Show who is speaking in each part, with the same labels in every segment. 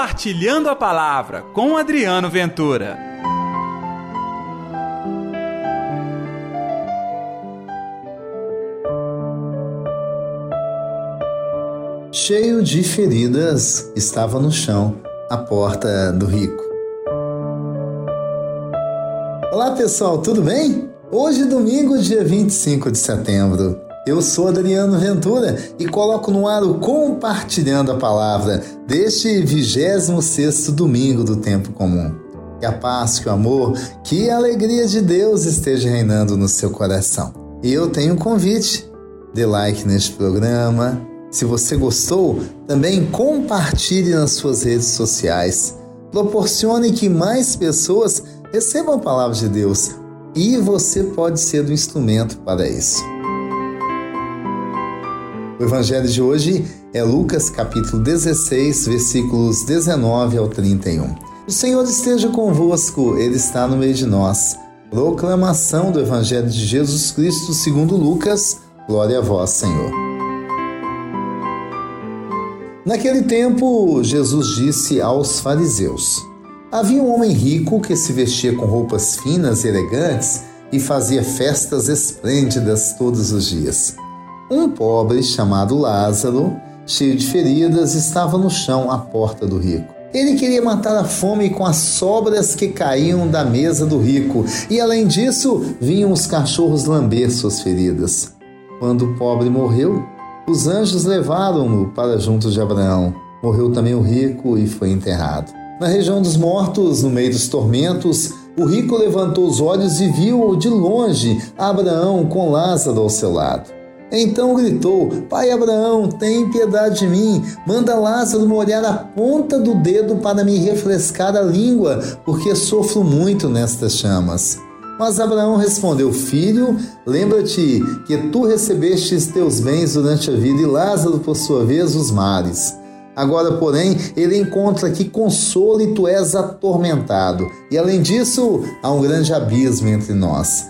Speaker 1: Compartilhando a Palavra com Adriano Ventura.
Speaker 2: Cheio de feridas, estava no chão, à porta do rico. Olá pessoal, tudo bem? Hoje, domingo, dia 25 de setembro. Eu sou Adriano Ventura e coloco no ar o Compartilhando a Palavra deste 26 domingo do tempo comum. Que a paz, que o amor, que a alegria de Deus esteja reinando no seu coração. E eu tenho um convite. Dê like neste programa. Se você gostou, também compartilhe nas suas redes sociais. Proporcione que mais pessoas recebam a palavra de Deus e você pode ser o instrumento para isso. O evangelho de hoje é Lucas capítulo 16, versículos 19 ao 31. O Senhor esteja convosco, ele está no meio de nós. Proclamação do evangelho de Jesus Cristo, segundo Lucas. Glória a vós, Senhor. Naquele tempo, Jesus disse aos fariseus: Havia um homem rico que se vestia com roupas finas e elegantes e fazia festas esplêndidas todos os dias. Um pobre chamado Lázaro, cheio de feridas, estava no chão à porta do rico. Ele queria matar a fome com as sobras que caíam da mesa do rico, e além disso, vinham os cachorros lamber suas feridas. Quando o pobre morreu, os anjos levaram-no para junto de Abraão. Morreu também o rico e foi enterrado. Na região dos mortos, no meio dos tormentos, o rico levantou os olhos e viu de longe Abraão com Lázaro ao seu lado. Então gritou: Pai Abraão, tem piedade de mim. Manda Lázaro molhar a ponta do dedo para me refrescar a língua, porque sofro muito nestas chamas. Mas Abraão respondeu: Filho, lembra-te que tu recebestes teus bens durante a vida e Lázaro, por sua vez, os mares. Agora, porém, ele encontra que consolo e tu és atormentado. E além disso, há um grande abismo entre nós.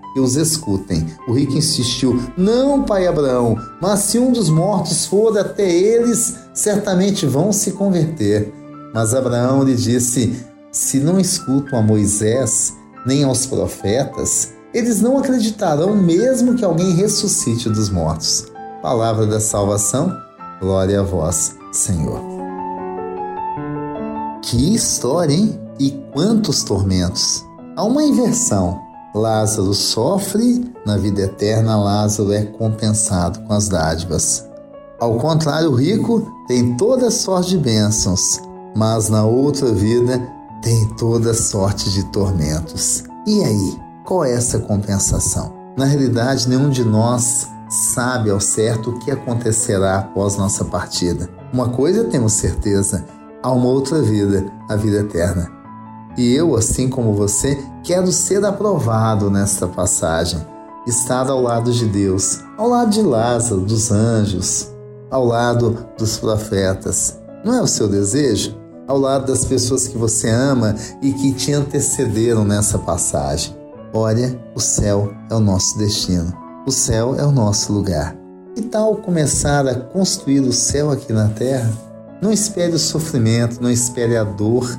Speaker 2: e os escutem. O rico insistiu: Não, pai Abraão, mas se um dos mortos for até eles, certamente vão se converter. Mas Abraão lhe disse: Se não escutam a Moisés nem aos profetas, eles não acreditarão mesmo que alguém ressuscite dos mortos. Palavra da salvação, glória a vós, Senhor. Que história, hein? E quantos tormentos! Há uma inversão Lázaro sofre, na vida eterna, Lázaro é compensado com as dádivas. Ao contrário, o rico tem toda sorte de bênçãos, mas na outra vida tem toda sorte de tormentos. E aí, qual é essa compensação? Na realidade, nenhum de nós sabe ao certo o que acontecerá após nossa partida. Uma coisa temos certeza: há uma outra vida, a vida eterna. E eu, assim como você, quero ser aprovado nesta passagem, estar ao lado de Deus, ao lado de Lázaro, dos anjos, ao lado dos profetas. Não é o seu desejo? Ao lado das pessoas que você ama e que te antecederam nessa passagem. Olha, o céu é o nosso destino. O céu é o nosso lugar. Que tal começar a construir o céu aqui na terra? Não espere o sofrimento, não espere a dor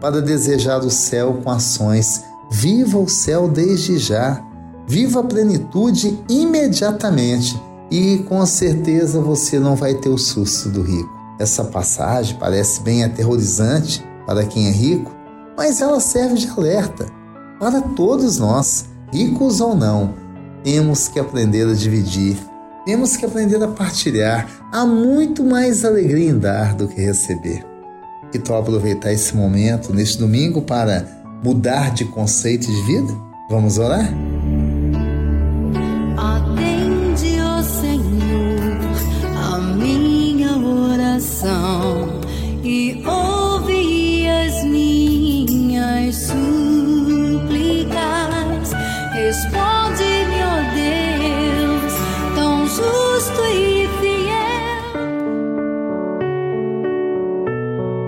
Speaker 2: para desejar o céu com ações. Viva o céu desde já. Viva a plenitude imediatamente e com certeza você não vai ter o susto do rico. Essa passagem parece bem aterrorizante para quem é rico, mas ela serve de alerta para todos nós, ricos ou não. Temos que aprender a dividir, temos que aprender a partilhar. Há muito mais alegria em dar do que receber. Tal aproveitar esse momento, neste domingo, para mudar de conceito de vida? Vamos orar?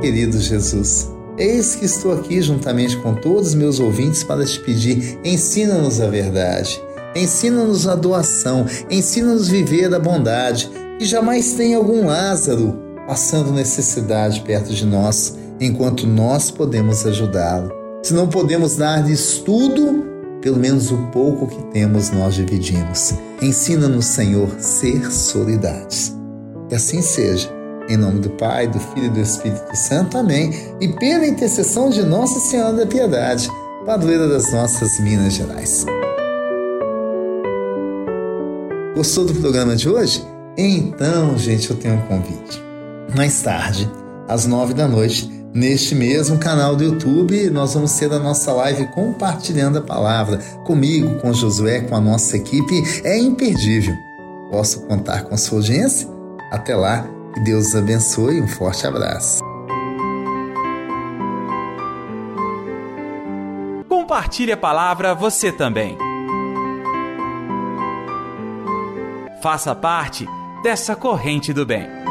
Speaker 2: Querido Jesus, eis que estou aqui juntamente com todos os meus ouvintes para te pedir: ensina-nos a verdade, ensina-nos a doação, ensina-nos viver a bondade, que jamais tenha algum Lázaro passando necessidade perto de nós, enquanto nós podemos ajudá-lo. Se não podemos dar-lhes tudo, pelo menos o pouco que temos nós dividimos. Ensina-nos, Senhor, ser solidários. Que assim seja. Em nome do Pai, do Filho e do Espírito Santo. Amém. E pela intercessão de Nossa Senhora da Piedade, padroeira das nossas Minas Gerais. Gostou do programa de hoje? Então, gente, eu tenho um convite. Mais tarde, às nove da noite, neste mesmo canal do YouTube, nós vamos ter a nossa live compartilhando a palavra. Comigo, com Josué, com a nossa equipe. É imperdível. Posso contar com sua audiência? Até lá que Deus os abençoe. Um forte abraço.
Speaker 1: Compartilhe a palavra você também. Faça parte dessa corrente do bem.